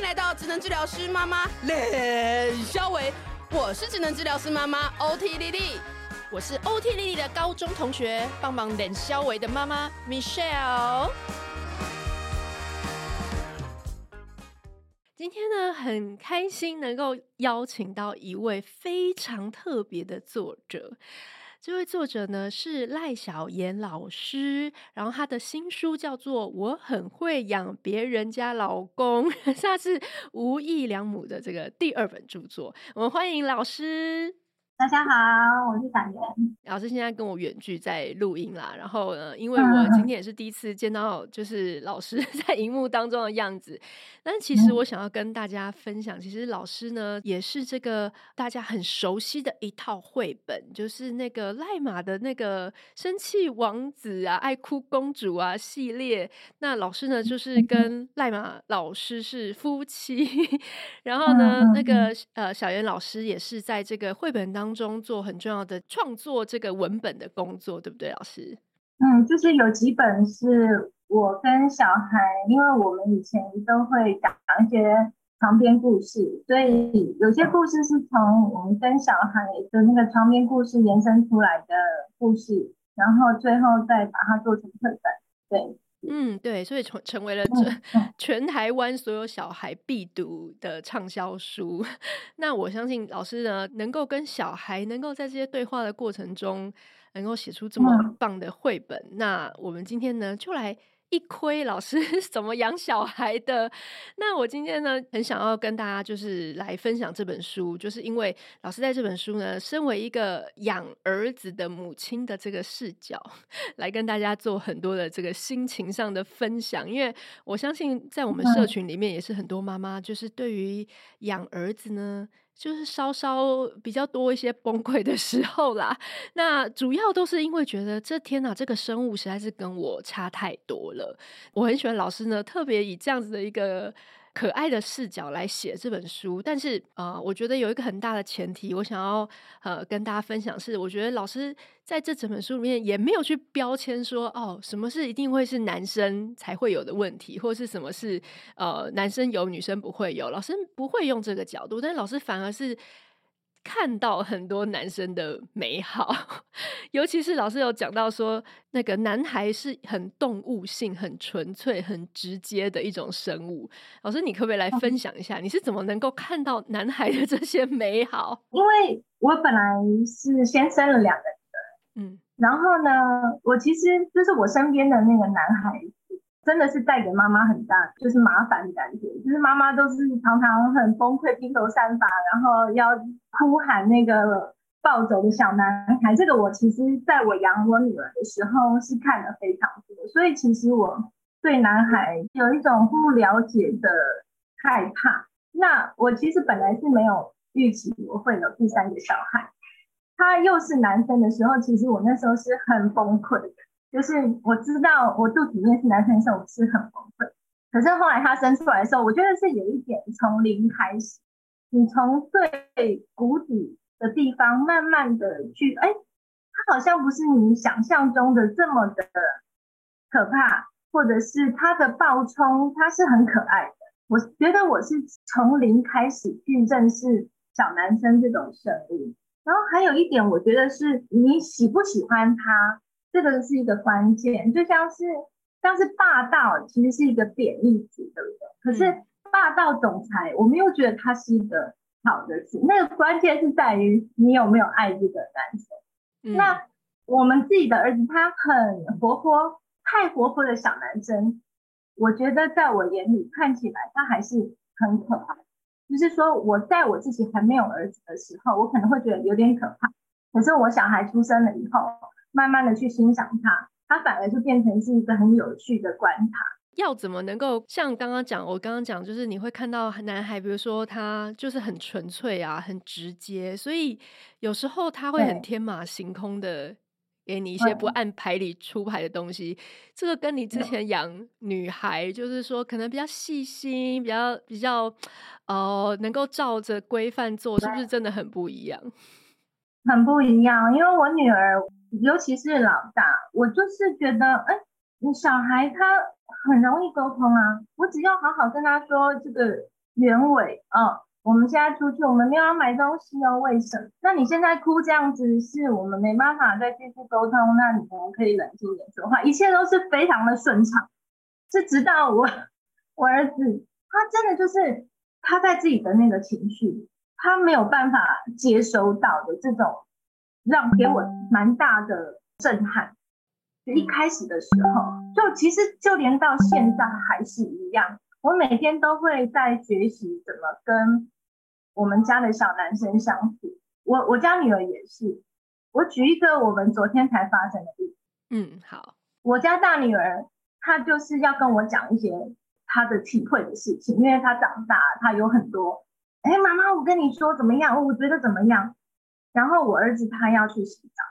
迎来到职能治疗师妈妈练肖维，我是职能治疗师妈妈 OT 丽丽，我是 OT 丽丽的高中同学，帮忙练肖维的妈妈 Michelle。今天呢，很开心能够邀请到一位非常特别的作者。这位作者呢是赖小妍老师，然后他的新书叫做《我很会养别人家老公》，他是无意良母的这个第二本著作。我们欢迎老师。大家好，我是小妍。老师现在跟我远距在录音啦，然后呢，因为我今天也是第一次见到，就是老师 在荧幕当中的样子。但其实我想要跟大家分享，其实老师呢也是这个大家很熟悉的一套绘本，就是那个赖马的那个生气王子啊、爱哭公主啊系列。那老师呢就是跟赖马老师是夫妻，然后呢，那个呃小妍老师也是在这个绘本当中。中做很重要的创作这个文本的工作，对不对，老师？嗯，就是有几本是我跟小孩，因为我们以前都会讲一些床边故事，所以有些故事是从我们跟小孩的那个床边故事延伸出来的故事，然后最后再把它做成绘本，对。嗯，对，所以成成为了这全台湾所有小孩必读的畅销书。那我相信老师呢，能够跟小孩能够在这些对话的过程中，能够写出这么棒的绘本。那我们今天呢，就来。一窥老师是 怎么养小孩的？那我今天呢，很想要跟大家就是来分享这本书，就是因为老师在这本书呢，身为一个养儿子的母亲的这个视角，来跟大家做很多的这个心情上的分享。因为我相信在我们社群里面也是很多妈妈，就是对于养儿子呢。就是稍稍比较多一些崩溃的时候啦，那主要都是因为觉得这天哪，这个生物实在是跟我差太多了。我很喜欢老师呢，特别以这样子的一个。可爱的视角来写这本书，但是啊、我觉得有一个很大的前提，我想要呃跟大家分享是，我觉得老师在这整本书里面也没有去标签说哦，什么是一定会是男生才会有的问题，或是什么是呃男生有女生不会有，老师不会用这个角度，但老师反而是。看到很多男生的美好，尤其是老师有讲到说，那个男孩是很动物性、很纯粹、很直接的一种生物。老师，你可不可以来分享一下，你是怎么能够看到男孩的这些美好？因为我本来是先生了两个人，嗯，然后呢，我其实就是我身边的那个男孩。真的是带给妈妈很大，就是麻烦的感觉，就是妈妈都是常常很崩溃、披头散发，然后要哭喊那个暴走的小男孩。这个我其实在我养我女儿的时候是看了非常多，所以其实我对男孩有一种不了解的害怕。那我其实本来是没有预期我会有第三个小孩，他又是男生的时候，其实我那时候是很崩溃的。就是我知道我肚子里面是男生的时候，我是很崩溃。可是后来他生出来的时候，我觉得是有一点从零开始，你从最谷底的地方慢慢的去，哎，他好像不是你想象中的这么的可怕，或者是他的暴冲，他是很可爱的。我觉得我是从零开始去认识小男生这种生物。然后还有一点，我觉得是你喜不喜欢他。这个是一个关键，就像是像是霸道，其实是一个贬义词，对不对？可是霸道总裁，我们又觉得他是一个好的词。那个关键是在于你有没有爱这个男生。嗯。那我们自己的儿子，他很活泼，太活泼的小男生，我觉得在我眼里看起来他还是很可爱。就是说，我在我自己还没有儿子的时候，我可能会觉得有点可怕。可是我小孩出生了以后，慢慢的去欣赏他，他反而就变成是一个很有趣的观察。要怎么能够像刚刚讲，我刚刚讲，就是你会看到男孩，比如说他就是很纯粹啊，很直接，所以有时候他会很天马行空的给你一些不按牌理出牌的东西。这个跟你之前养女孩，就是说可能比较细心，比较比较哦、呃，能够照着规范做，是不是真的很不一样？很不一样，因为我女儿。尤其是老大，我就是觉得，哎，你小孩他很容易沟通啊。我只要好好跟他说这个原委，嗯。我们现在出去，我们没有要买东西哦。为什么？那你现在哭这样子，是我们没办法再继续沟通。那你可能可以冷静点说话，一切都是非常的顺畅。是直到我，我儿子，他真的就是他在自己的那个情绪，他没有办法接收到的这种，让给我蛮大的震撼。就一开始的时候，就其实就连到现在还是一样。我每天都会在学习怎么跟我们家的小男生相处。我我家女儿也是。我举一个我们昨天才发生的例子。嗯，好。我家大女儿她就是要跟我讲一些她的体会的事情，因为她长大，她有很多。哎，妈妈，我跟你说怎么样？我觉得怎么样？然后我儿子他要去洗澡，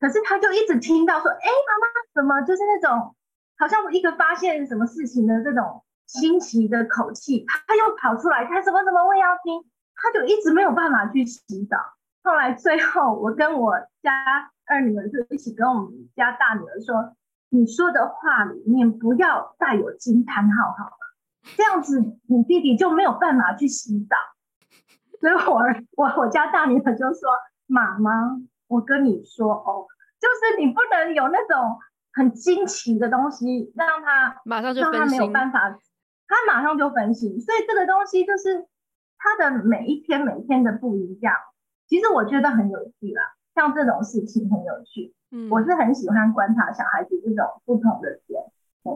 可是他就一直听到说，哎，妈妈怎么就是那种好像我一个发现什么事情的这种。新奇的口气，他又跑出来，他什么什么我也要听，他就一直没有办法去洗澡。后来最后，我跟我家二女儿就一起跟我们家大女儿说：“你说的话里面不要带有惊叹号，好吗？这样子你弟弟就没有办法去洗澡。”所以我我我家大女儿就说：“妈妈，我跟你说哦，就是你不能有那种很惊奇的东西，让他马上就让他没有办法。”他马上就分析，所以这个东西就是他的每一天每一天的不一样。其实我觉得很有趣啦，像这种事情很有趣。嗯，我是很喜欢观察小孩子这种不同的点。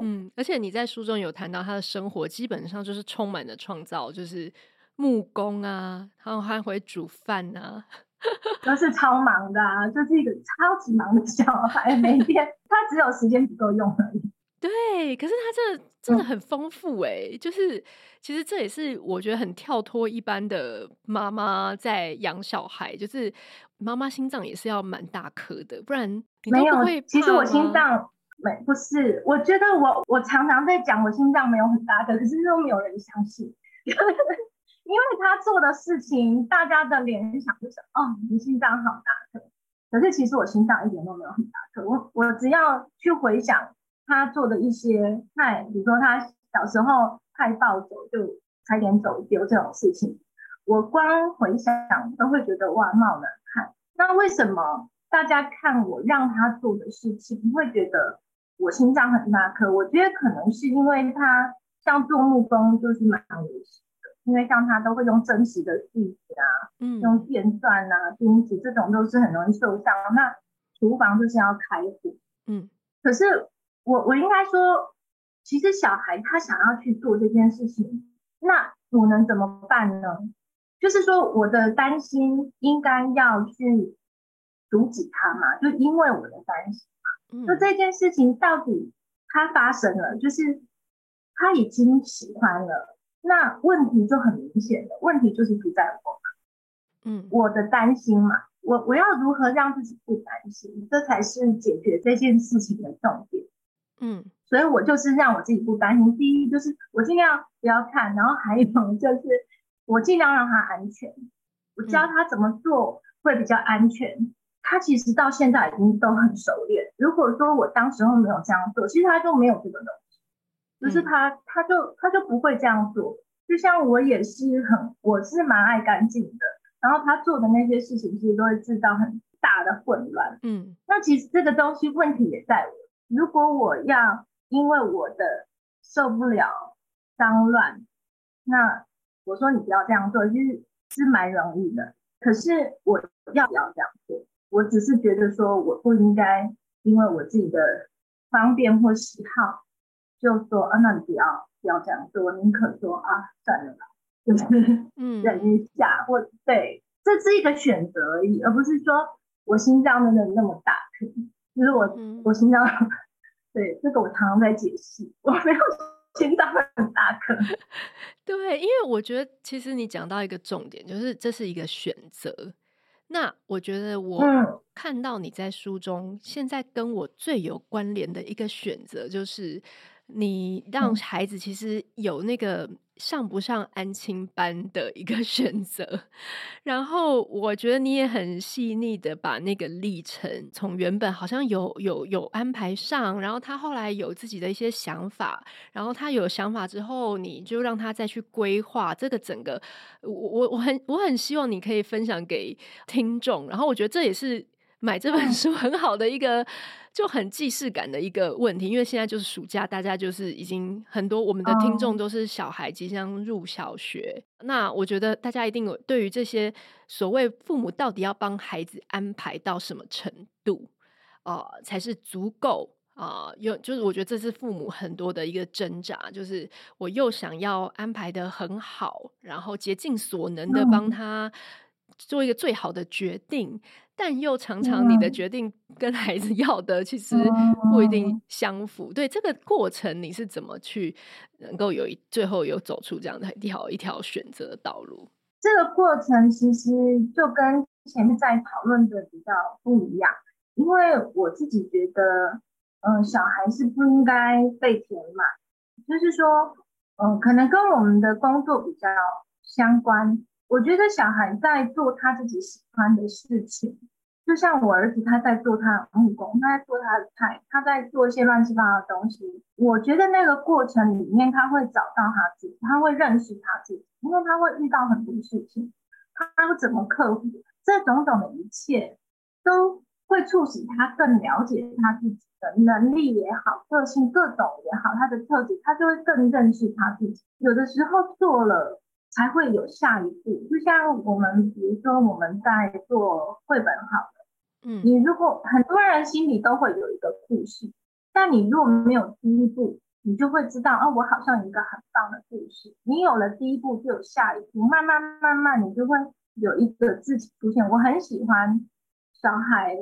嗯，而且你在书中有谈到他的生活基本上就是充满了创造，就是木工啊，然后还会煮饭啊，都是超忙的啊，就是一个超级忙的小孩，每天他只有时间不够用而已。对，可是他这真的很丰富哎、欸，就是其实这也是我觉得很跳脱一般的妈妈在养小孩，就是妈妈心脏也是要蛮大颗的，不然你都不会没有。其实我心脏没不是，我觉得我我常常在讲我心脏没有很大颗，可是都没有人相信，因为他做的事情，大家的联想就是哦，你心脏好大颗，可是其实我心脏一点都没有很大颗，我我只要去回想。他做的一些太，比如说他小时候太暴走，就差点走丢这种事情，我光回想都会觉得哇，冒冷汗。那为什么大家看我让他做的事情，会觉得我心脏很大颗？我觉得可能是因为他像做木工就是蛮危险的，因为像他都会用真实的锯子啊，嗯，用电钻啊、钉子这种都是很容易受伤。那厨房就是要开火，嗯，可是。我我应该说，其实小孩他想要去做这件事情，那我能怎么办呢？就是说，我的担心应该要去阻止他嘛，就因为我的担心嘛。就这件事情到底他发生了，就是他已经喜欢了，那问题就很明显了，问题就是不在我嘛，嗯，我的担心嘛，我我要如何让自己不担心，这才是解决这件事情的重点。嗯，所以我就是让我自己不担心。第一就是我尽量不要看，然后还有就是我尽量让他安全。我教他怎么做会比较安全。他其实到现在已经都很熟练。如果说我当时候没有这样做，其实他就没有这个东西，就是他他就他就不会这样做。就像我也是很，我是蛮爱干净的，然后他做的那些事情其实都会制造很大的混乱。嗯，那其实这个东西问题也在我。如果我要因为我的受不了脏乱，那我说你不要这样做，其实是蛮容易的。可是我要不要这样做？我只是觉得说我不应该因为我自己的方便或喜好，就说啊，那你不要不要这样做，我宁可说啊，算了吧，就是嗯，忍一下，或对，这是一个选择而已，而不是说我心脏真的那么大颗。就是我，我心脏，对这个我常常在解释，我没有心脏很大颗。对，因为我觉得其实你讲到一个重点，就是这是一个选择。那我觉得我看到你在书中，现在跟我最有关联的一个选择，就是你让孩子其实有那个上不上安亲班的一个 选择，然后我觉得你也很细腻的把那个历程从原本好像有有有安排上，然后他后来有自己的一些想法，然后他有想法之后，你就让他再去规划这个整个。我我我很我很希望你可以分享给听众，然后我觉得这也是。买这本书很好的一个就很既视感的一个问题，因为现在就是暑假，大家就是已经很多我们的听众都是小孩即将入小学，那我觉得大家一定有对于这些所谓父母到底要帮孩子安排到什么程度啊、呃、才是足够。啊？有、呃、就是我觉得这是父母很多的一个挣扎，就是我又想要安排的很好，然后竭尽所能的帮他做一个最好的决定。但又常常你的决定跟孩子 要的其实不一定相符，对这个过程你是怎么去能够有一最后有走出这样的一条一条选择的道路？这个过程其实就跟前面在讨论的比较不一样，因为我自己觉得，嗯、呃，小孩是不应该被填满，就是说，嗯、呃，可能跟我们的工作比较相关。我觉得小孩在做他自己喜欢的事情，就像我儿子他在做他的木工，他在做他的菜，他在做一些乱七八糟的东西。我觉得那个过程里面，他会找到他自己，他会认识他自己，因为他会遇到很多事情，他会怎么克服这种种的一切，都会促使他更了解他自己的能力也好，个性各种也好，他的特质，他就会更认识他自己。有的时候做了。才会有下一步，就像我们，比如说我们在做绘本，好了，嗯，你如果很多人心里都会有一个故事，但你如果没有第一步，你就会知道，哦，我好像有一个很棒的故事。你有了第一步，就有下一步，慢慢慢慢，你就会有一个自己出现。我很喜欢小孩，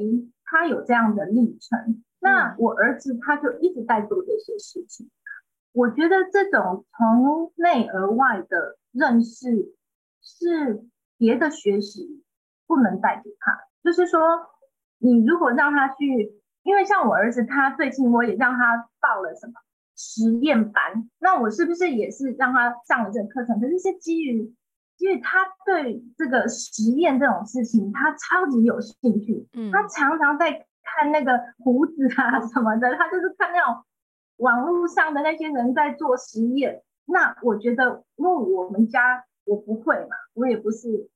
他有这样的历程。那我儿子他就一直在做这些事情。我觉得这种从内而外的。认识是别的学习不能带给他，就是说，你如果让他去，因为像我儿子，他最近我也让他报了什么实验班，那我是不是也是让他上了这个课程？可是是基于，因为他对这个实验这种事情，他超级有兴趣，嗯，他常常在看那个胡子啊什么的，他就是看那种网络上的那些人在做实验。那我觉得，因为我们家我不会嘛，我也不是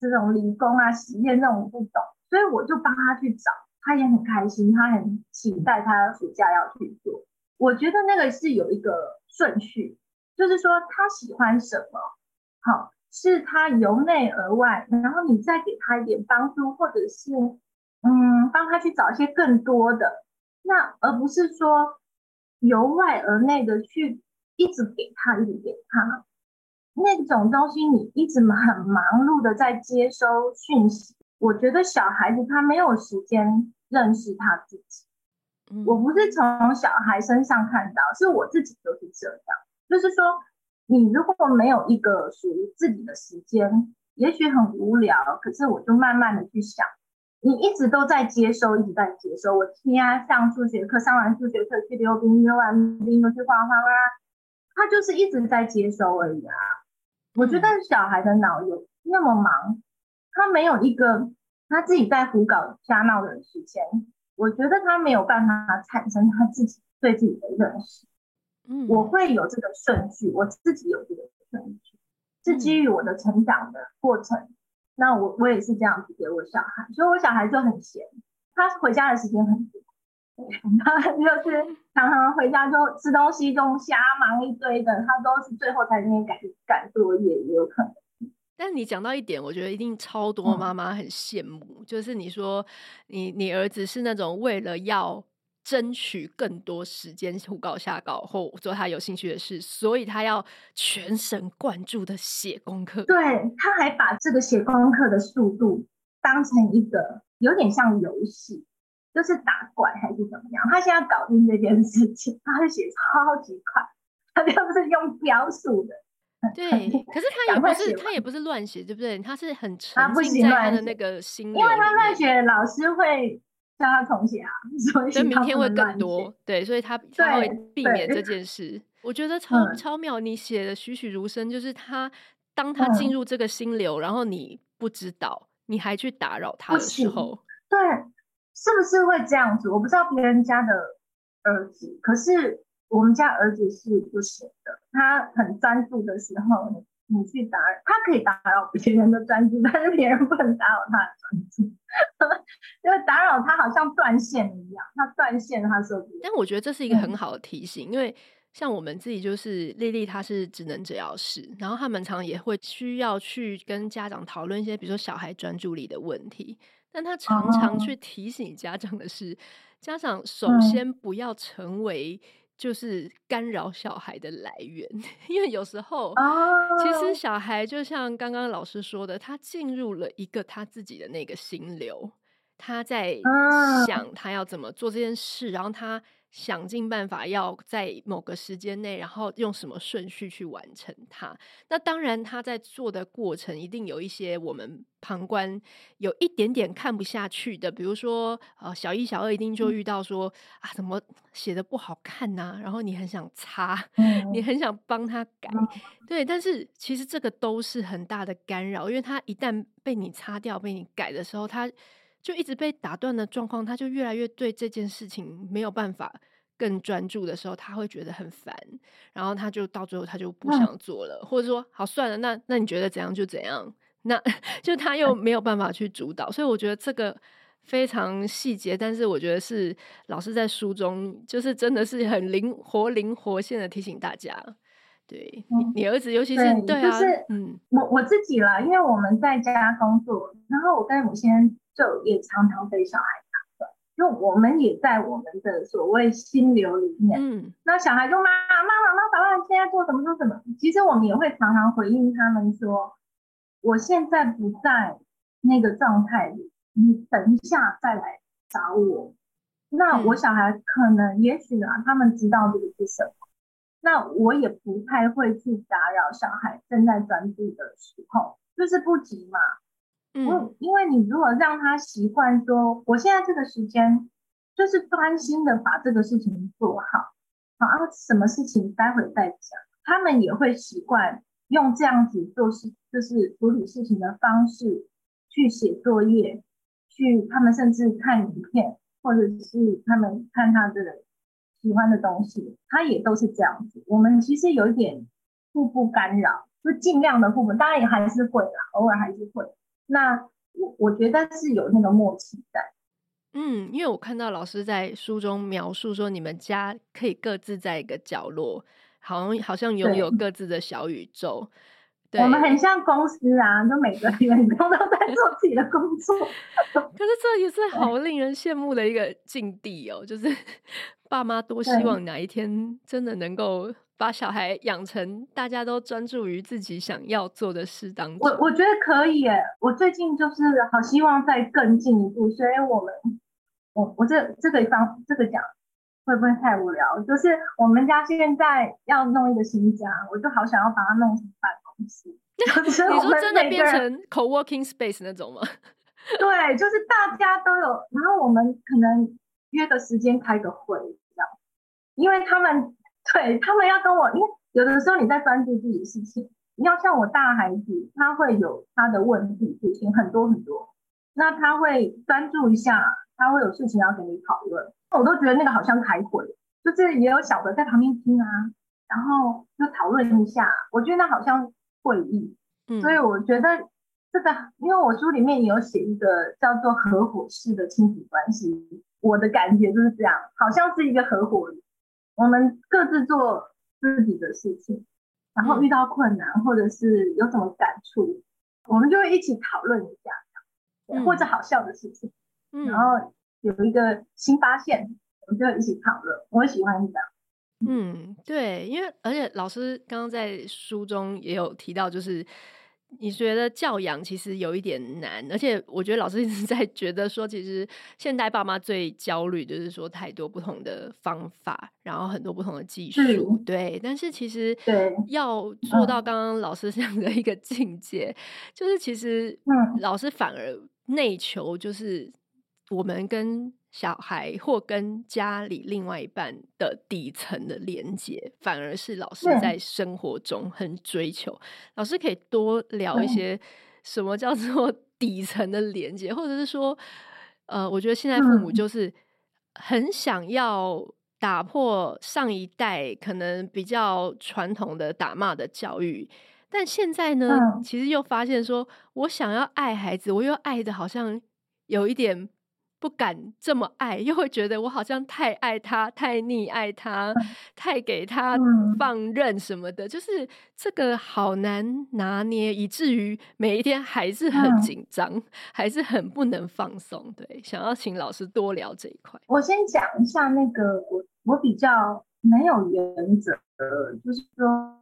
这种理工啊、实验那种不懂，所以我就帮他去找，他也很开心，他很期待他暑假要去做。我觉得那个是有一个顺序，就是说他喜欢什么，好，是他由内而外，然后你再给他一点帮助，或者是嗯，帮他去找一些更多的，那而不是说由外而内的去。一直给他，一直给他，那种东西，你一直很忙碌的在接收讯息。我觉得小孩子他没有时间认识他自己。我不是从小孩身上看到，是我自己就是这样。就是说，你如果没有一个属于自己的时间，也许很无聊，可是我就慢慢的去想，你一直都在接收，一直在接收。我天啊，上数学课，上完数学课去溜冰，溜完冰又去画画啦。他就是一直在接收而已啊！我觉得小孩的脑有那么忙，他没有一个他自己在胡搞瞎闹的时间。我觉得他没有办法产生他自己对自己的认识。嗯，我会有这个顺序，我自己有这个顺序，是基于我的成长的过程。那我我也是这样子给我小孩，所以我小孩就很闲，他回家的时间很多。他 就是常常回家就吃东西，就瞎忙一堆的，他都是最后才那边赶赶作业，也有可能。但你讲到一点，我觉得一定超多妈妈很羡慕，嗯、就是你说你你儿子是那种为了要争取更多时间胡搞瞎搞或做他有兴趣的事，所以他要全神贯注的写功课。对，他还把这个写功课的速度当成一个有点像游戏。就是打怪还是怎么样？他现在搞定这件事情，他会写超级快，他就是用标速的。对，可是他也不是他也不是乱写，对不对？他是很沉浸在他的那个心里。因为他乱写，老师会叫他重写啊，所以明天会更多。对，所以他他会避免这 件事。我觉得超、嗯、超妙，你写的栩栩如生，就是他当他进入这个心流，嗯、然后你不知道，你还去打扰他的时候，对，是不是会这样子？我不知道别人家的儿子，可是我们家儿子是不行的。他很专注的时候，你去打扰，他可以打扰别人的专注，但是别人不能打扰他的专注，因为打扰他好像断线一样，他断线他受不。但我觉得这是一个很好的提醒，嗯、因为。像我们自己就是丽丽，她是职能治疗师，然后他们常常也会需要去跟家长讨论一些，比如说小孩专注力的问题。但他常常去提醒家长的是，家长首先不要成为就是干扰小孩的来源，因为有时候其实小孩就像刚刚老师说的，他进入了一个他自己的那个心流，他在想他要怎么做这件事，然后他。想尽办法要在某个时间内，然后用什么顺序去完成它。那当然，他在做的过程一定有一些我们旁观有一点点看不下去的，比如说，呃，小一、小二一定就遇到说啊，怎么写的不好看呐、啊？然后你很想擦，你很想帮他改，对。但是其实这个都是很大的干扰，因为他一旦被你擦掉、被你改的时候，他。就一直被打断的状况，他就越来越对这件事情没有办法更专注的时候，他会觉得很烦，然后他就到最后他就不想做了，嗯、或者说好算了，那那你觉得怎样就怎样，那 就他又没有办法去主导，所以我觉得这个非常细节，但是我觉得是老师在书中就是真的是很灵活灵活现的提醒大家，对、嗯、你，你儿子尤其是对，对啊，就是、嗯，我我自己啦，因为我们在家工作，然后我跟我先。就也常常被小孩打断，因为我们也在我们的所谓心流里面。嗯，那小孩就妈妈妈妈，爸爸现在做什么做什么？其实我们也会常常回应他们说，我现在不在那个状态里，你等一下再来找我。那我小孩可能也许啊，他们知道这个是什么，那我也不太会去打扰小孩正在专注的时候，就是不急嘛。嗯，因为你如果让他习惯说，我现在这个时间就是专心的把这个事情做好，好，啊什么事情待会再讲，他们也会习惯用这样子做事，就是处理事情的方式去写作业，去他们甚至看影片，或者是他们看他的喜欢的东西，他也都是这样子。我们其实有一点互不干扰，就尽量的互不，当然也还是会啦，偶尔还是会。那我我觉得是有那个默契在，嗯，因为我看到老师在书中描述说，你们家可以各自在一个角落，好像好像拥有各自的小宇宙。对，我们很像公司啊，就每个员工都在做自己的工作。可是这也是好令人羡慕的一个境地哦，就是爸妈多希望哪一天真的能够。把小孩养成大家都专注于自己想要做的事当中，我我觉得可以耶。我最近就是好希望再更进一步，所以我们，我我这这个方这个讲会不会太无聊？就是我们家现在要弄一个新家，我就好想要把它弄成办公室。你说真的变成 co-working space 那种吗？对，就是大家都有，然后我们可能约个时间开个会因为他们。对，他们要跟我，因为有的时候你在专注自己的事情，你要像我大孩子，他会有他的问题事情很多很多，那他会专注一下，他会有事情要跟你讨论，我都觉得那个好像开会，就是也有小的在旁边听啊，然后就讨论一下，我觉得那好像会议，嗯，所以我觉得这个，因为我书里面也有写一个叫做合伙式的亲子关系，我的感觉就是这样，好像是一个合伙人。我们各自做自己的事情，然后遇到困难或者是有什么感触，我们就会一起讨论一下，或者好笑的事情，然后有一个新发现，我们就会一起讨论。我喜欢这样。嗯，对，因为而且老师刚刚在书中也有提到，就是。你觉得教养其实有一点难，而且我觉得老师一直 在觉得说，其实现代爸妈最焦虑就是说太多不同的方法，然后很多不同的技术，嗯、对。但是其实要做到刚刚老师 这样的一个境界，嗯、就是其实老师反而内求，就是我们跟小孩或跟家里另外一半的底层的连接，反而是老师在生活中很追求。嗯、老师可以多聊一些什么叫做 底层的连接，或者是说，呃，我觉得现在父母就是很想要打破上一代可能比较传统的打骂的教育，但现在呢，嗯、其实又发现说，我想要爱孩子，我又爱的好像有一点。不敢这么爱，又会觉得我好像太爱他、太溺爱他、太给他放任什么的，就是这个好难拿捏，以至于每一天还是很紧张，还是很不能放松。对，想要请老师多聊这一块。我先讲一下那个，我我比较没有原则的，就是说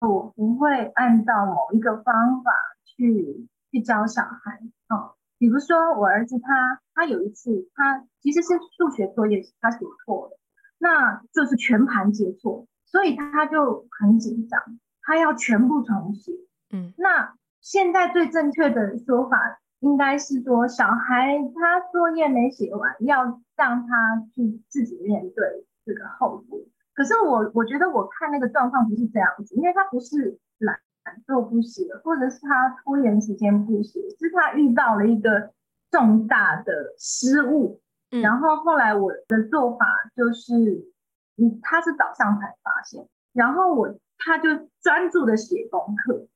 我不会按照某一个方法去去教小孩，哦。比如说，我儿子他他有一次，他其实是数学作业他写错了，那就是全盘皆错，所以他就很紧张，他要全部重写。嗯，那现在最正确的说法应该是说，小孩他作业没写完，要让他去自己面对这个后果。可是我我觉得我看那个状况不是这样子，因为他不是懒。做不写，或者是他拖延时间不写，是他遇到了一个重大的失误。嗯、然后后来我的做法就是，嗯，他是早上才发现，然后我他就专注的写功课，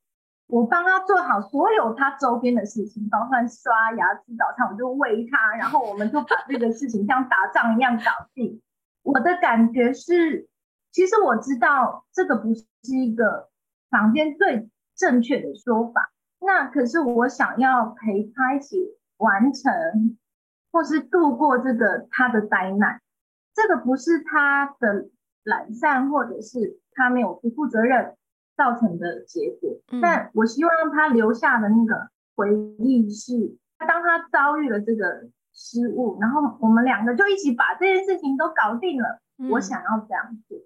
我帮他做好所有他周边的事情，包括刷牙、吃早餐，我就喂他，然后我们就把这个事情像打仗一样搞定。我的感觉是，其实我知道这个不是一个。房间最正确的说法，那可是我想要陪他一起完成，或是度过这个他的灾难。这个不是他的懒散，或者是他没有不负责任造成的结果。嗯、但我希望他留下的那个回忆是，当他遭遇了这个失误，然后我们两个就一起把这件事情都搞定了。嗯、我想要这样做。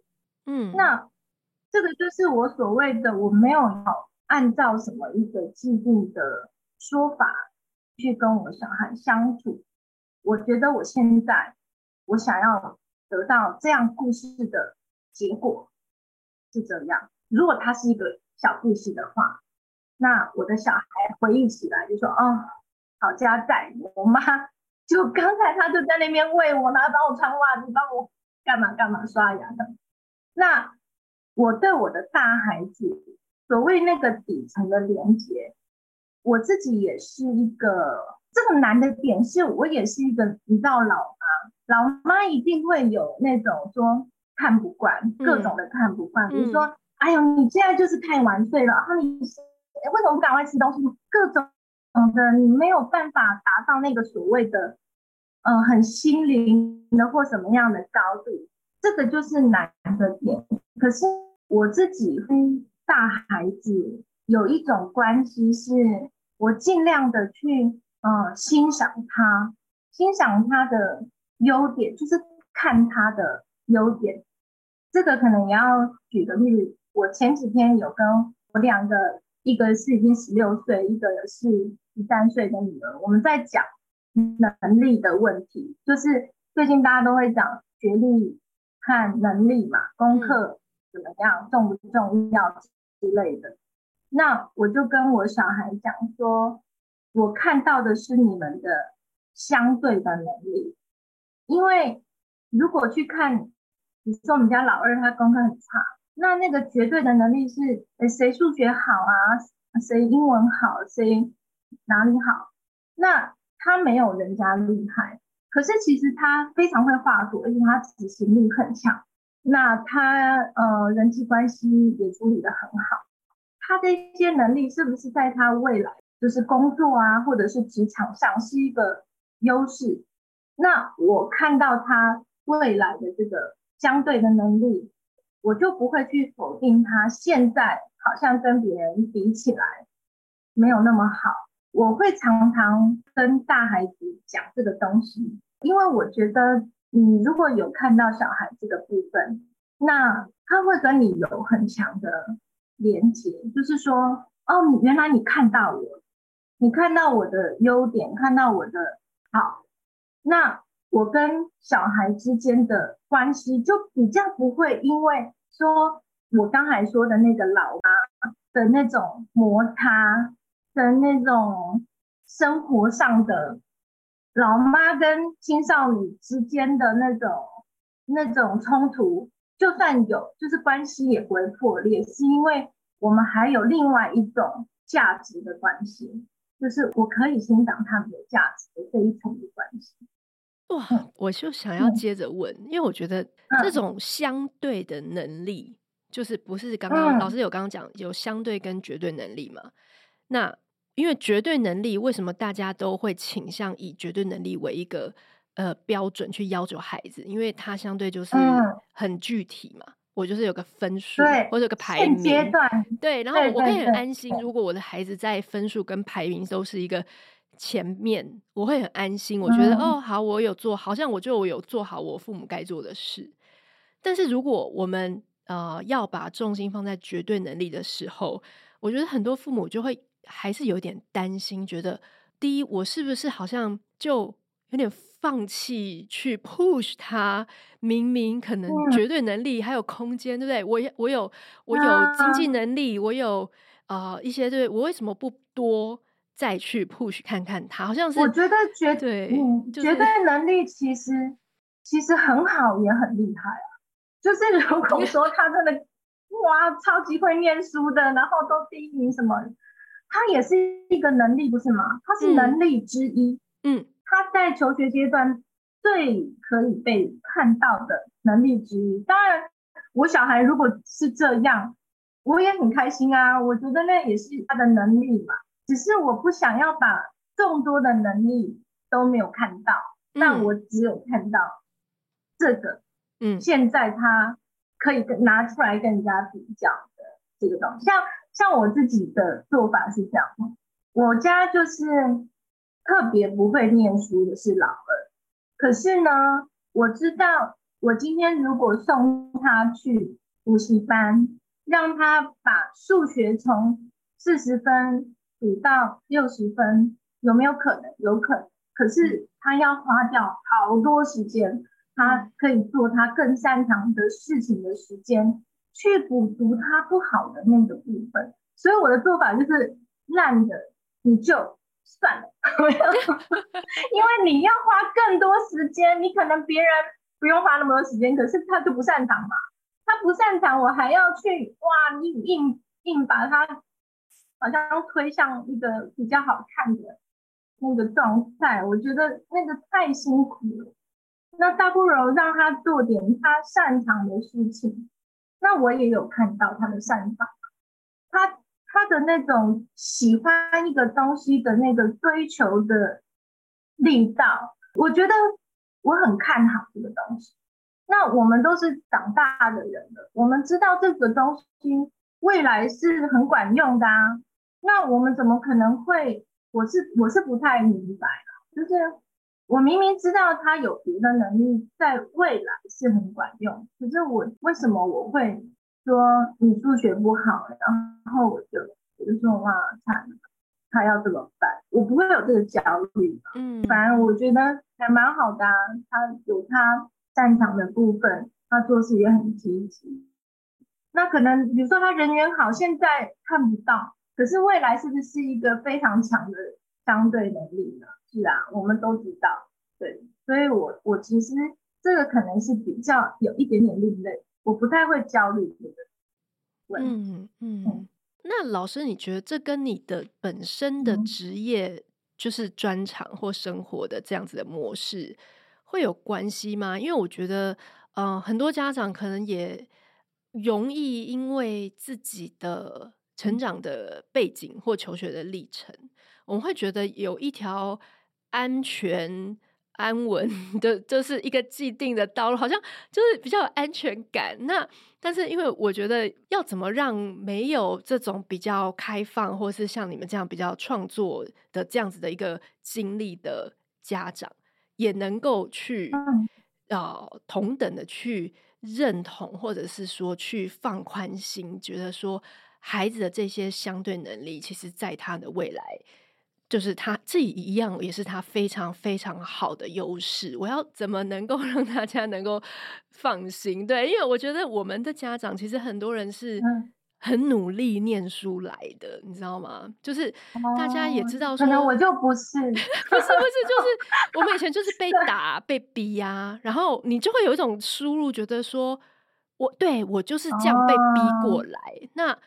嗯，那。这个就是我所谓的，我没有要按照什么一个既定的说法去跟我小孩相处。我觉得我现在我想要得到这样故事的结果是这样。如果它是一个小故事的话，那我的小孩回忆起来就说：“哦，好家在，我妈就刚才他就在那边喂我，然后帮我穿袜子，帮我干嘛干嘛刷牙的。”那。我对我的大孩子，所谓那个底层的连接，我自己也是一个这个难的点是，我也是一个你知道老妈，老妈一定会有那种说看不惯，各种的看不惯，嗯、比如说，嗯、哎呦，你现在就是太晚睡了，然后你为什么不赶快吃东西？各种的，你没有办法达到那个所谓的，嗯、呃，很心灵的或什么样的高度，这个就是难的点，可是。我自己跟大孩子有一种关系，是我尽量的去呃欣赏他，欣赏他的优点，就是看他的优点。这个可能也要举个例子，我前几天有跟我两个，一个是已经十六岁，一个是十三岁的女儿，我们在讲能力的问题，就是最近大家都会讲学历和能力嘛，功课。怎么样，重不重要之类的？那我就跟我小孩讲说，我看到的是你们的相对的能力，因为如果去看，比如说我们家老二他功课很差，那那个绝对的能力是，谁数学好啊，谁英文好，谁哪里好，那他没有人家厉害，可是其实他非常会画图，而且他执行力很强。那他呃人际关系也处理得很好，他这些能力是不是在他未来就是工作啊，或者是职场上是一个优势？那我看到他未来的这个相对的能力，我就不会去否定他现在好像跟别人比起来没有那么好。我会常常跟大孩子讲这个东西，因为我觉得。你如果有看到小孩这个部分，那他会跟你有很强的连接，就是说，哦，你原来你看到我，你看到我的优点，看到我的好，那我跟小孩之间的关系就比较不会因为说我刚才说的那个老妈的那种摩擦的那种生活上的老妈跟青少女之间的那种那种冲突，就算有，就是关系也不会破裂，是因为我们还有另外一种价值的关系，就是我可以欣赏他们的价值的这一层的关系。哇，我就想要接着问，嗯、因为我觉得这种相对的能力，嗯、就是不是刚刚老师有刚刚讲有相对跟绝对能力嘛？那因为绝对能力，为什么大家都会倾向以绝对能力为一个呃标准去要求孩子？因为它相对就是很具体嘛，嗯、我就是有个分数，对或者有个排名阶段，对，然后我可以很安心，如果我的孩子在分数跟排名都是一个。前面我会很安心，我觉得、嗯、哦好，我有做，好像我就有做好我父母该做的事。但是如果我们呃要把重心放在绝对能力的时候，我觉得很多父母就会还是有点担心，觉得第一，我是不是好像就有点放弃去 push 他？明明可能绝对能力还有空间，对不对？我我有我有经济能力，我有呃一些对，我为什么不多？再去 push 看看他，好像是我觉得绝对，嗯，就是、绝对能力其实其实很好，也很厉害啊。就是如果说他真的哇，超级会念书的，然后都第一名什么，他也是一个能力，不是吗？他是能力之一。嗯，他在求学阶段最可以被看到的能力之一。当然，我小孩如果是这样，我也很开心啊。我觉得那也是他的能力嘛。只是我不想要把众多的能力都没有看到，嗯、但我只有看到这个，嗯，现在他可以跟拿出来跟人家比较的这个东西。像像我自己的做法是这样，我家就是特别不会念书的是老二，可是呢，我知道我今天如果送他去补习班，让他把数学从四十分。补到六十分有没有可能？有可能，可是他要花掉好多时间，他可以做他更擅长的事情的时间，去补足他不好的那个部分。所以我的做法就是烂的你就算了，因为你要花更多时间，你可能别人不用花那么多时间，可是他就不擅长嘛，他不擅长，我还要去哇，硬硬硬把他。好像推向一个比较好看的那个状态，我觉得那个太辛苦了。那倒不如让他做点他擅长的事情。那我也有看到他的善法，他他的那种喜欢一个东西的那个追求的力道，我觉得我很看好这个东西。那我们都是长大的人了，我们知道这个东西未来是很管用的啊。那我们怎么可能会？我是我是不太明白，就是我明明知道他有别的能力，在未来是很管用，可是我为什么我会说你数学不好，然后我就我就说哇，惨，他要怎么办？我不会有这个焦虑，嗯，反正我觉得还蛮好的啊，他有他擅长的部分，他做事也很积极。那可能比如说他人缘好，现在看不到。可是未来是不是一个非常强的相对能力呢？是啊，我们都知道。对，所以我我其实这个可能是比较有一点点另类，我不太会焦虑这个问题。嗯嗯。嗯，那老师，你觉得这跟你的本身的职业就是专长或生活的这样子的模式会有关系吗？因为我觉得，嗯、呃，很多家长可能也容易因为自己的。成长的背景或求学的历程，我们会觉得有一条安全安稳 的，就是一个既定的道路，好像就是比较有安全感。那但是，因为我觉得要怎么让没有这种比较开放，或是像你们这样比较创作的这样子的一个经历的家长，也能够去呃同等的去认同，或者是说去放宽心，觉得说。孩子的这些相对能力，其实在他的未来就是他这一样，也是他非常非常好的优势。我要怎么能够 让大家能够放心？对，因为我觉得我们的家长其实很多人是很努力念书来的，你知道吗？就是大家也知道说，可能我就不是，不是不是，就是我们以前就是被打被逼呀、啊，然后你就会有一种输入，觉得说我对我就是这样被逼过来，那。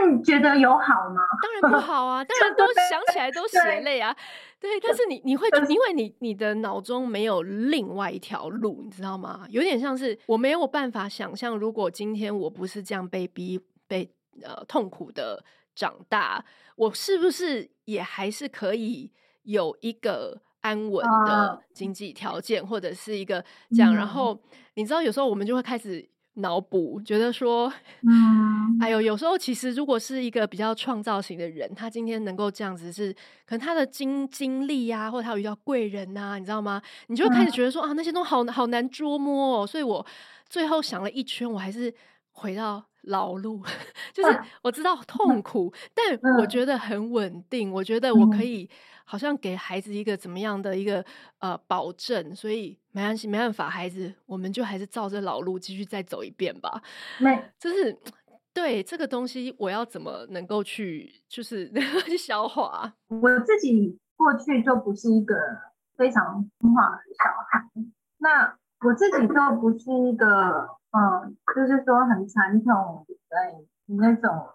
但你觉得有好吗？当然不好啊！当然都想起来都血泪啊。对，对，但是你你会，因为你你的脑中没有另外一条路，你知道吗？有点像是我没有办法想象，如果今天我不是这样被逼、被呃痛苦的长大，我是不是也还是可以有一个安稳的经济条件，或者是一个这样？然后你知道，有时候我们就会开始。脑补觉得说，嗯，哎呦，有时候其实如果是一个比较创造型的人，他今天能够这样子是，是可能他的经经历呀，或者他有遇到贵人呐、啊，你知道吗？你就会开始觉得说、嗯、啊，那些东西好好难捉摸哦。所以我最后想了一圈，我还是回到老路，就是我知道痛苦，嗯、但我觉得很稳定，我觉得我可以。好像给孩子一个怎么样的一个呃保证，所以没关系，没办法，孩子，我们就还是照着老路继续再走一遍吧。那，就是对这个东西，我要怎么能够去，就是 去消化？我自己过去就不是一个非常听话的小孩，那我自己就不是一个嗯，就是说很传统的那种。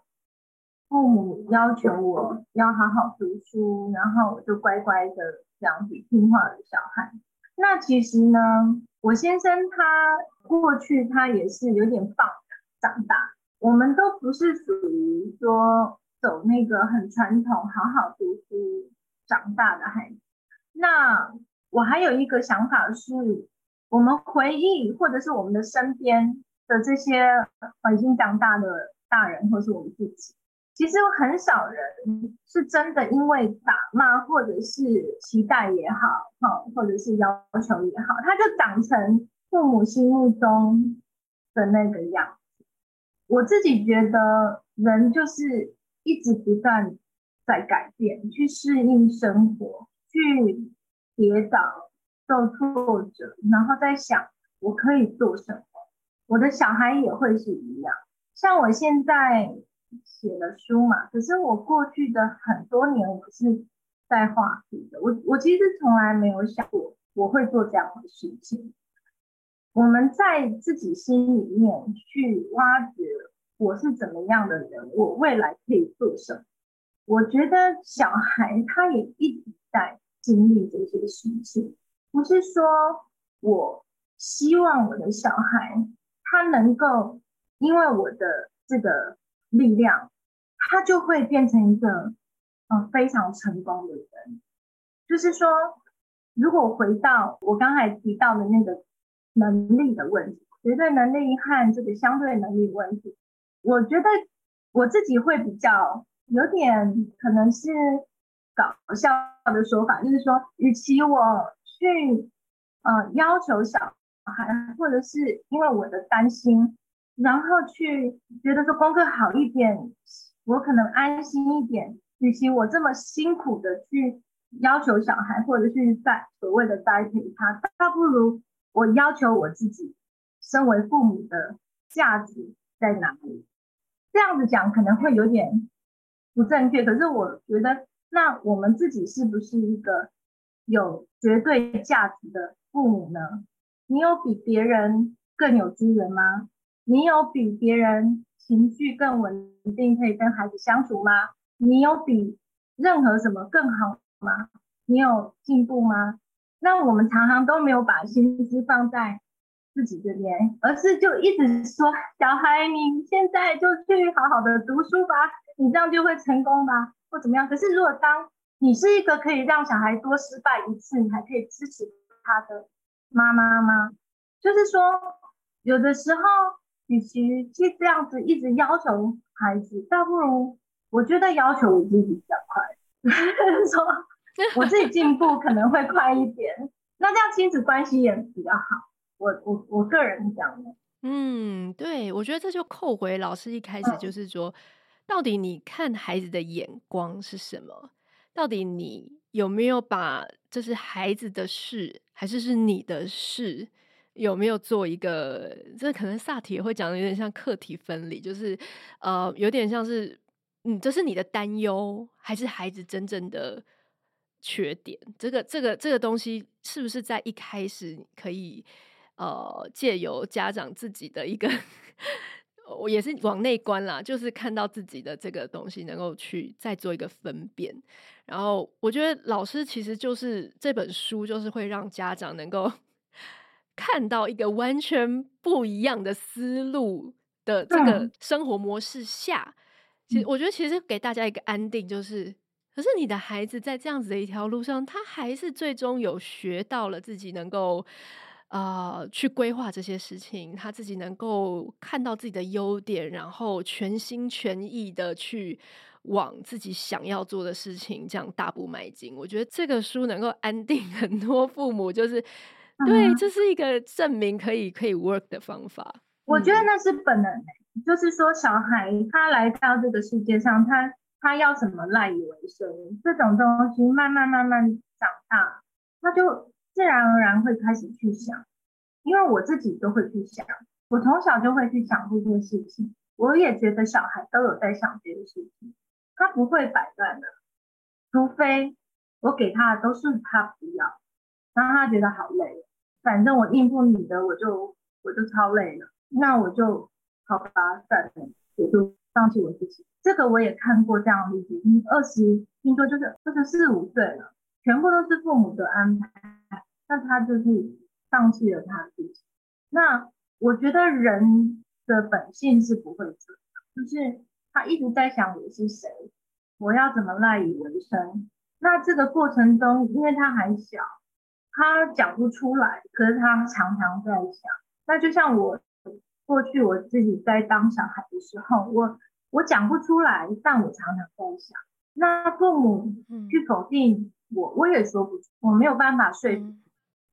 父母要求我要好好读书，然后我就乖乖的这样子听话的小孩。那其实呢，我先生他过去他也是有点放长大，我们都不是属于说走那个很传统好好读书长大的孩子。那我还有一个想法是，我们回忆或者是我们的身边的这些已经长大的大人，或是我们自己。其实很少人是真的因为打骂或者是期待也好，哈，或者是要求也好，他就长成父母心目中的那个样子。我自己觉得人就是一直不断在改变，去适应生活，去跌倒、受挫折，然后再想我可以做什么。我的小孩也会是一样，像我现在。写了书嘛，可是我过去的很多年，我是在画书的。我我其实从来没有想过我会做这样的事情。我们在自己心里面去挖掘我是怎么样的人，我未来可以做什么。我觉得小孩他也一直在经历这些事情，不是说我希望我的小孩他能够因为我的这个。力量，他就会变成一个嗯非常成功的人。就是说，如果回到我刚才提到的那个能力的问题，绝对能力和这个相对能力问题，我觉得我自己会比较有点可能是搞笑的说法，就是说，与其我去呃要求小孩，或者是因为我的担心。然后去觉得说功课好一点，我可能安心一点。与其我这么辛苦的去要求小孩，或者是在所谓的栽培他，倒不如我要求我自己，身为父母的价值在哪里？这样子讲可能会有点不正确，可是我觉得，那我们自己是不是一个有绝对价值的父母呢？你有比别人更有资源吗？你有比别人情绪更稳定，可以跟孩子相处吗？你有比任何什么更好吗？你有进步吗？那我们常常都没有把心思放在自己这边，而是就一直说小孩，你现在就去好好的读书吧，你这样就会成功吧，或怎么样？可是如果当你是一个可以让小孩多失败一次，你还可以支持他的妈妈吗？就是说，有的时候。与其去这样子一直要求孩子，倒不如我觉得要求我自己比较快，说我自己进步可能会快一点，那这样亲子关系也比较好。我我我个人讲的，嗯，对，我觉得这就扣回老师一开始就是说，嗯、到底你看孩子的眼光是什么？到底你有没有把这是孩子的事，还是是你的事？有没有做一个？这可能萨提也会讲的有点像课题分离，就是呃，有点像是嗯，这是你的担忧，还是孩子真正的缺点？这个这个这个东西是不是在一开始可以呃，借由家长自己的一个？我也是往内观啦，就是看到自己的这个东西，能够去再做一个分辨。然后我觉得老师其实就是这本书，就是会让家长能够看到一个完全不一样的思路的这个生活模式下，其实我觉得其实给大家一个安定，就是可是你的孩子在这样子的一条路上，他还是最终有学到了自己能够。啊、呃，去规划这些事情，他自己能够看到自己的优点，然后全心全意的去往自己想要做的事情，这样大步迈进。我觉得这个书能够安定很多父母，就是、嗯、对，这是一个证明可以可以 work 的方法。我觉得那是本能、嗯，就是说小孩他来到这个世界上，他他要什么赖以为生，这种东西慢慢慢慢长大，他就。自然而然会开始去想，因为我自己都会去想，我从小就会去想这件事情。我也觉得小孩都有在想这件事情，他不会摆烂的，除非我给他的都是他不要，然后他觉得好累，反正我应付你的，我就我就超累了，那我就好吧，算了，我就放弃我自己。这个我也看过这样的例子，二十听说就是二十四五岁了。全部都是父母的安排，那他就是放弃了他自己。那我觉得人的本性是不会这样，就是他一直在想我是谁，我要怎么赖以为生。那这个过程中，因为他还小，他讲不出来，可是他常常在想。那就像我过去我自己在当小孩的时候，我我讲不出来，但我常常在想。那父母去否定。我我也说不出，我没有办法说服。嗯。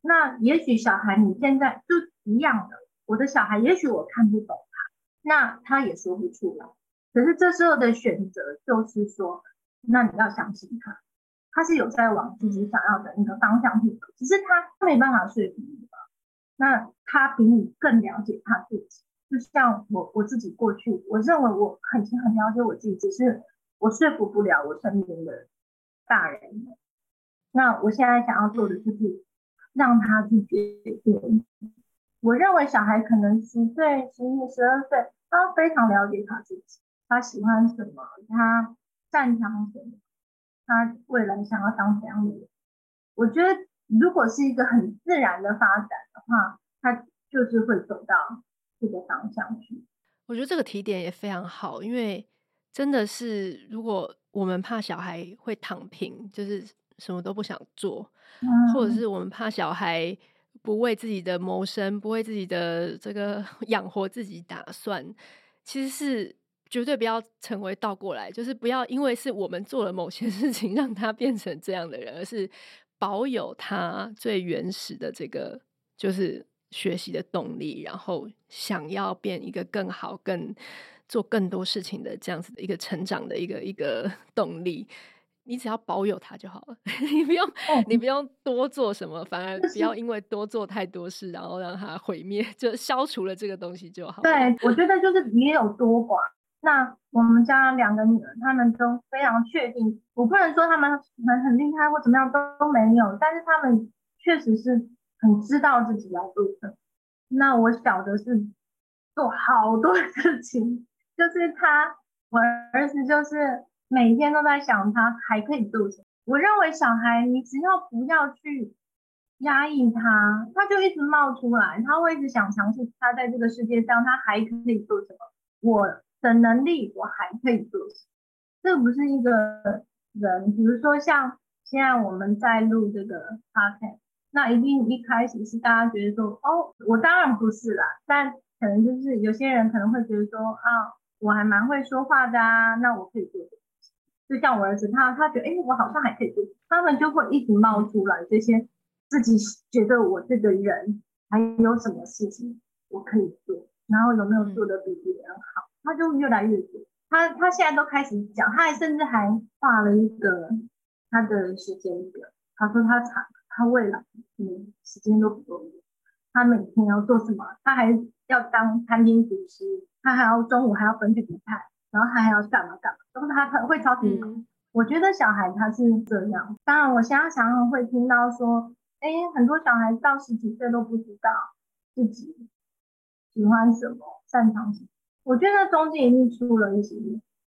那也许小孩你现在就一样的，我的小孩也许我看不懂他，那他也说不出来。可是这时候的选择就是说，那你要相信他，他是有在往自己想要的那个方向去走，只是他没办法说服你吧。那他比你更了解他自己，就像我我自己过去，我认为我很很了解我自己，只是我说服不了我身边的大人。那我现在想要做的就是让他去决定。我认为小孩可能十岁、十一、十二岁，他非常了解他自己，他喜欢什么，他擅长什么，他未来想要当怎样的人。我觉得如果是一个很自然的发展的话，他就是会走到这个方向去。我觉得这个提点也非常好，因为真的是如果我们怕小孩会躺平，就是。什么都不想做，或者是我们怕小孩不为自己的谋生，不为自己的这个 养活自己打算，其实是绝对不要成为倒过来，就是不要因为是我们做了某些 事情让他变成这样的人，而是保有他最原始的这个就是学习的动力，然后想要变一个更好、更做更多事情的这样子的一个成长的一个一个 动力。你只要保有它就好了，你不用，你不用多做什么，反而不要因为多做太多事，然后让它毁灭，就消除了这个东西就好。对，我觉得就是也有多寡。那我们家两个女儿，她们都非常确定，我不能说她们很很厉害或怎么样都没有，但是她们确实是很知道自己要做什么。那我小的是做好多事情，就是他，我儿子就是。每天都在想他还可以做什么。我认为小孩，你只要不要去压抑他，他就一直冒出来，他会一直想尝试。他在这个世界上，他还可以做什么？我的能力，我还可以做什么？这不是一个人，比如说像现在我们在录这个 podcast，那一定一开始是大家觉得说，哦，我当然不是啦，但可能就是有些人可能会觉得说，啊，我还蛮会说话的啊，那我可以做？就像我儿子，他他觉得，哎、欸，我好像还可以做，他们就会一直冒出来这些自己觉得我这个人还有什么事情我可以做，然后有没有做的比别人好，他就越来越多。他他现在都开始讲，他还甚至还画了一个他的时间表。他说他长，他未来嗯时间都不够用。他每天要做什么？他还要当餐厅厨师，他还要中午还要分配比菜，然后他还要干嘛干嘛，都是他他会超辛苦。嗯、我觉得小孩他是这样。当然，我现在常常会听到说，哎，很多小孩到十几岁都不知道自己喜欢什么、擅长什么。我觉得中间一定出了一些，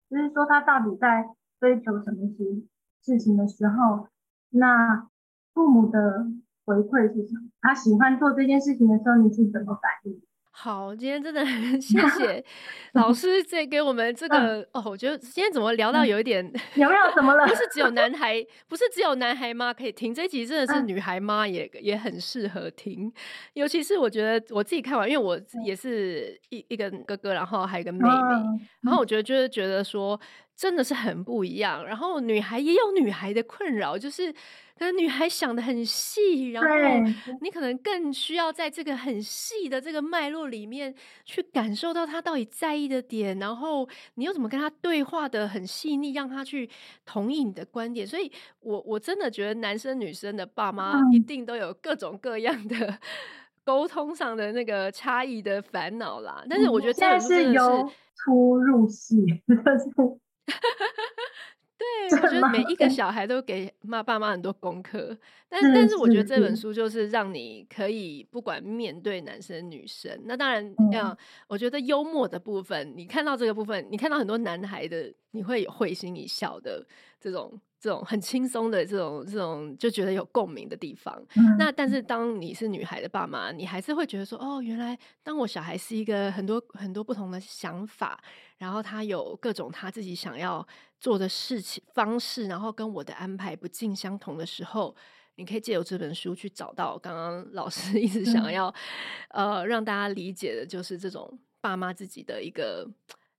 就是说他到底在追求什么事事情的时候，那父母的。回馈是什么？他喜欢做这件事情的时候，你是怎么反应？好，今天真的很 谢谢老师这给我们这个、嗯、哦，我觉得今天怎么聊到有一点、嗯、有没有怎么了？不是只有男孩，不是只有男孩吗？可以听这一集，真的是女孩吗？也也很适合听。尤其是我觉得我自己看完，因为我也是一一个哥哥，然后还有一个妹妹，嗯、然后我觉得就是觉得说真的是很不一样。然后女孩也有女孩的困扰，就是。可能女孩想的很细，然后你可能更需要在这个很细的这个脉络里面去感受到她到底在意的点，然后你又怎么跟她对话的很细腻，让她去同意你的观点。所以我我真的觉得男生女生的爸妈一定都有各种各样的沟通上的那个差异的烦恼啦。但是我觉得这样是由粗入细。对，我觉得每一个 小孩都给妈爸妈很多功课，但是但是我觉得这本书就是让你可以不管面对男生女生，那当然要我觉得幽默的部分，你看到这个部分，你看到很多男孩的，你会有会心一笑的这种。这种很轻松的这种这种就觉得有共鸣的地方，嗯、那但是当你是女孩的爸妈，你还是会觉得说，哦，原来当我小孩是一个很多很多不同的想法，然后他有各种他自己想要做的事情方式，然后跟我的安排不尽相同的时候，你可以借由这本书去找到刚刚老师 一直想要、嗯、呃让大家理解的，就是这种爸妈自己的一个。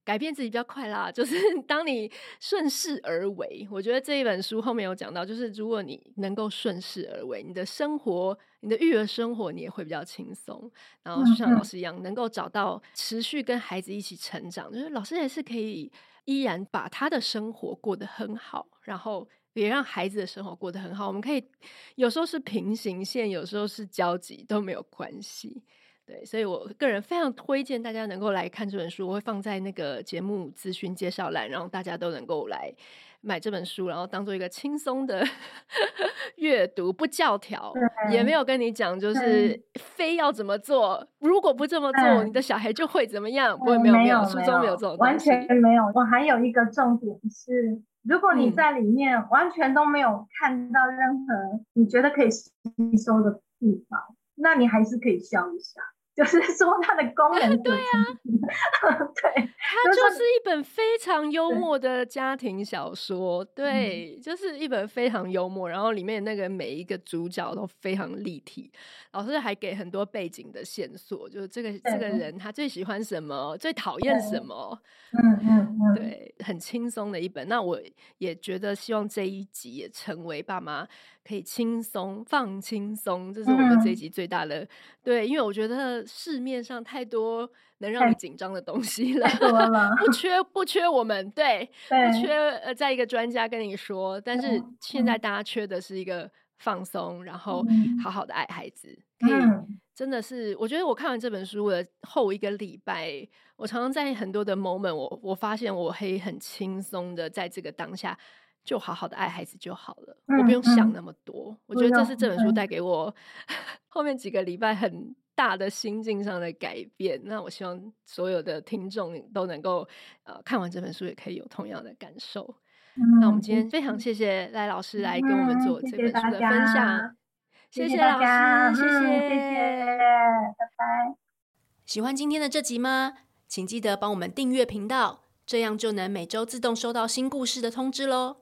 改变自己比较快啦，就是 当你顺势而为。我觉得这一本书后面有讲到，就是如果你能够顺势而为，你的生活、你的育儿生活，你也会比较轻松。然后就像老师一样，能够找到持续跟孩子一起成长，就是老师也是可以依然把他的生活过得很好，然后也让孩子的生活过得很好。我们可以有时候是平行线，有时候是交集，都没有关系。对，所以我个人非常推荐大家能够来看这本书，我会放在那个节目资讯介绍栏，然后大家都能够来买这本书，然后当做一个轻松的 阅读，不教条，也没有跟你讲就是非要怎么做，如果不这么做，你的小孩就会怎么样？不会，没有，没有，书中没有这种，完全没有。我还有一个重点是，如果你在里面完全都没有看到任何你觉得可以吸收的地方，那你还是可以笑一下。就是说它的功能 对啊，对，它就是一本非常幽默的家庭小说，对，就是一本非常幽默，然后里面那个每一个主角都非常立体，老师还给很多背景的线索，就是这个这个人他最喜欢什么，最讨厌什么，嗯嗯嗯，对，很轻松的一本。那我也觉得希望这一集也成为爸妈。可以轻松放轻松，这是我们这一集最大的、嗯、对，因为我觉得市面上太多能让你紧张的东西了，了不缺。不缺我们对，对不缺呃，在一个专家跟你说，但是现在大家缺的是一个放松，然后好。好的爱孩子，可以真的是，我觉得我看完这本书的后一个礼拜，我常常在很多的 moment，我我发现我可以很轻松的在这个当下。就好好的爱孩子就好了，嗯、我不用想那么多。嗯、我觉得这是这本书带给我 后面几个礼拜很大的心境上的改变。那我希望所有的听众都能够呃看完这本书，也可以有同样的感受。嗯、那我们今天非常谢谢赖老师来跟我们做这本书的分享，谢谢，谢谢老师，谢谢，谢谢，拜拜。喜欢今天的这集吗？请记得帮我们订阅频道，这样就能每周自动收到新故事的通知喽。